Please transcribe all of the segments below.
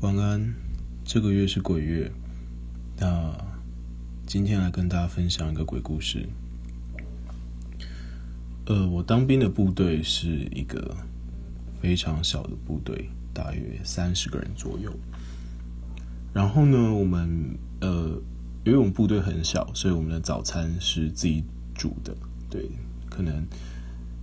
晚安，这个月是鬼月，那今天来跟大家分享一个鬼故事。呃，我当兵的部队是一个非常小的部队，大约三十个人左右。然后呢，我们呃，因为我们部队很小，所以我们的早餐是自己煮的。对，可能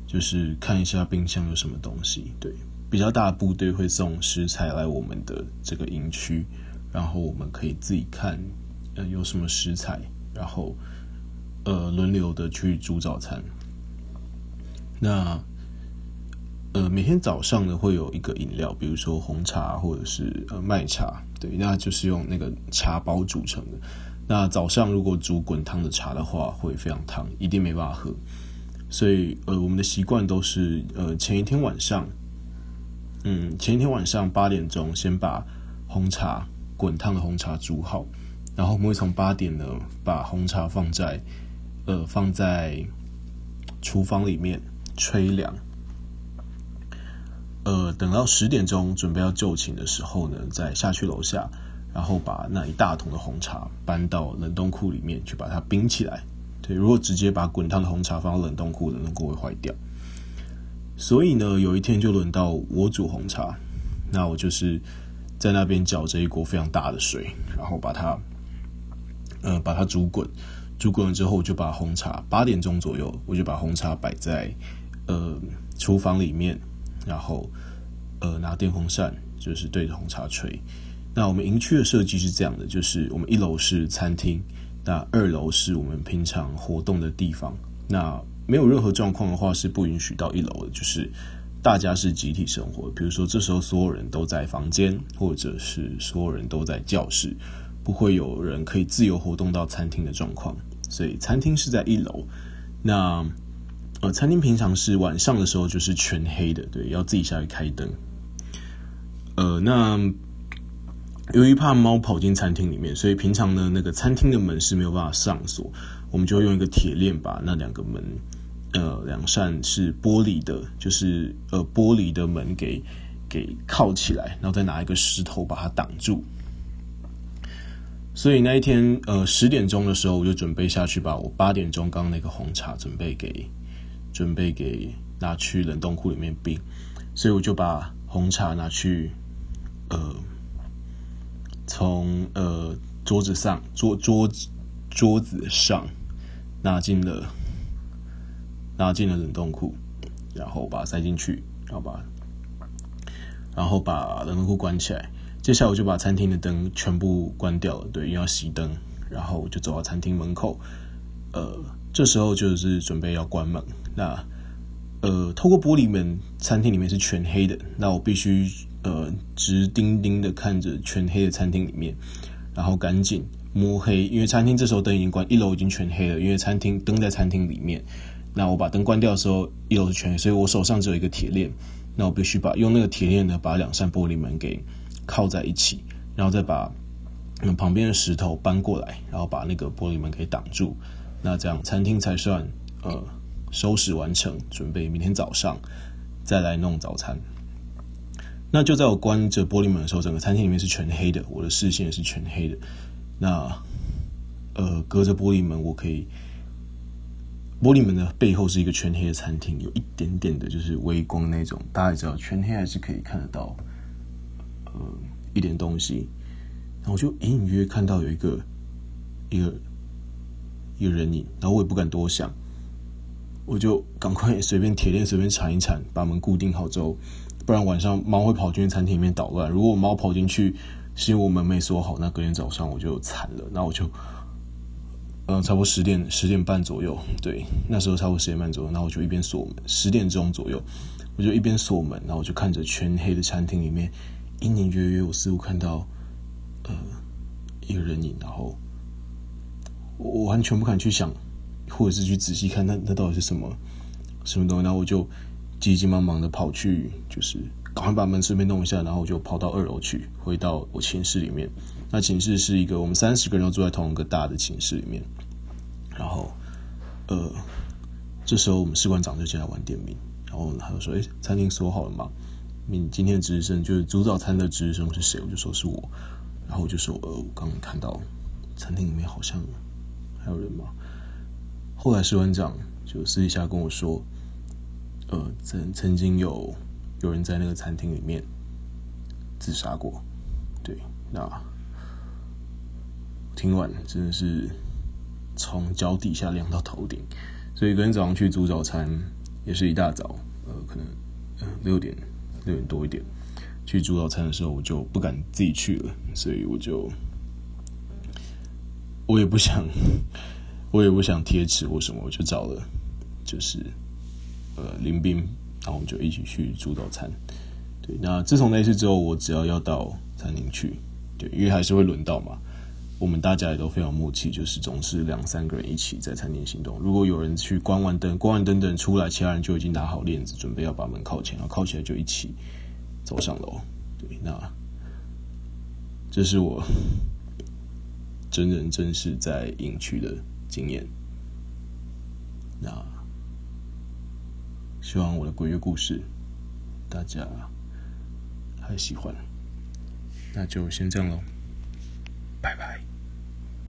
就是看一下冰箱有什么东西。对。比较大的部队会送食材来我们的这个营区，然后我们可以自己看，呃，有什么食材，然后呃轮流的去煮早餐。那呃每天早上呢会有一个饮料，比如说红茶或者是呃麦茶，对，那就是用那个茶包煮成的。那早上如果煮滚烫的茶的话，会非常烫，一定没办法喝。所以呃我们的习惯都是呃前一天晚上。嗯，前一天晚上八点钟，先把红茶滚烫的红茶煮好，然后我们会从八点呢把红茶放在呃放在厨房里面吹凉，呃等到十点钟准备要就寝的时候呢，再下去楼下，然后把那一大桶的红茶搬到冷冻库里面去把它冰起来。对，如果直接把滚烫的红茶放到冷冻库，冷冻库会坏掉。所以呢，有一天就轮到我煮红茶，那我就是在那边搅着一锅非常大的水，然后把它，呃，把它煮滚，煮滚了之后，我就把红茶八点钟左右，我就把红茶摆在呃厨房里面，然后呃拿电风扇就是对着红茶吹。那我们营区的设计是这样的，就是我们一楼是餐厅，那二楼是我们平常活动的地方，那。没有任何状况的话是不允许到一楼的，就是大家是集体生活。比如说这时候所有人都在房间，或者是所有人都在教室，不会有人可以自由活动到餐厅的状况。所以餐厅是在一楼。那呃，餐厅平常是晚上的时候就是全黑的，对，要自己下去开灯。呃，那由于怕猫跑进餐厅里面，所以平常呢那个餐厅的门是没有办法上锁，我们就用一个铁链把那两个门。呃，两扇是玻璃的，就是呃玻璃的门给给靠起来，然后再拿一个石头把它挡住。所以那一天呃十点钟的时候，我就准备下去把我八点钟刚那个红茶准备给准备给拿去冷冻库里面冰，所以我就把红茶拿去呃从呃桌子上桌桌子桌子上拿进了。拿进了冷冻库，然后把它塞进去，然后把，然后把冷冻库关起来。接下来我就把餐厅的灯全部关掉了，对，因为要熄灯。然后我就走到餐厅门口，呃，这时候就是准备要关门。那，呃，透过玻璃门，餐厅里面是全黑的。那我必须呃直盯盯的看着全黑的餐厅里面，然后赶紧摸黑，因为餐厅这时候灯已经关，一楼已经全黑了，因为餐厅灯在餐厅里面。那我把灯关掉的时候，一楼是全黑，所以我手上只有一个铁链。那我必须把用那个铁链呢，把两扇玻璃门给靠在一起，然后再把旁边的石头搬过来，然后把那个玻璃门给挡住。那这样餐厅才算呃收拾完成，准备明天早上再来弄早餐。那就在我关着玻璃门的时候，整个餐厅里面是全黑的，我的视线也是全黑的。那呃隔着玻璃门，我可以。玻璃门的背后是一个全黑的餐厅，有一点点的就是微光那种，大家也知道全黑还是可以看得到，呃，一点东西。然后我就隐隐约约看到有一个一个一个人影，然后我也不敢多想，我就赶快随便铁链随便缠一缠，把门固定好之后，不然晚上猫会跑进餐厅里面捣乱。如果猫跑进去是因为我门没锁好，那隔天早上我就惨了。那我就。嗯，差不多十点十点半左右，对，那时候差不多十点半左右，然后我就一边锁门，十点钟左右，我就一边锁门，然后我就看着全黑的餐厅里面，隐隐约约我似乎看到，呃，一个人影，然后我完全不敢去想，或者是去仔细看那那到底是什么什么东西，然后我就急急忙忙的跑去，就是赶快把门顺便弄一下，然后我就跑到二楼去，回到我寝室里面。那寝室是一个我们三十个人都住在同一个大的寝室里面，然后，呃，这时候我们士官长就进来玩点名，然后他就说：“哎，餐厅锁好了吗？”你今天的值日生就是煮早餐的值日生是谁？我就说是我，然后我就说呃，我刚刚看到餐厅里面好像还有人吗？后来士官长就私底下跟我说，呃，曾曾经有有人在那个餐厅里面自杀过。对，那听完真的是从脚底下凉到头顶。所以昨天早上去煮早餐也是一大早，呃，可能六点六点多一点去煮早餐的时候，我就不敢自己去了，所以我就我也不想。我也不想贴纸或什么，我就找了，就是呃林斌，然后我们就一起去煮早餐。对，那自从那次之后，我只要要到餐厅去，对，因为还是会轮到嘛。我们大家也都非常默契，就是总是两三个人一起在餐厅行动。如果有人去关完灯，关完灯等出来，其他人就已经拿好链子，准备要把门靠前，然后靠起来就一起走上楼。对，那这是我真人真事在营区的。经验，那希望我的鬼月故事大家还喜欢，那就先这样喽，拜拜。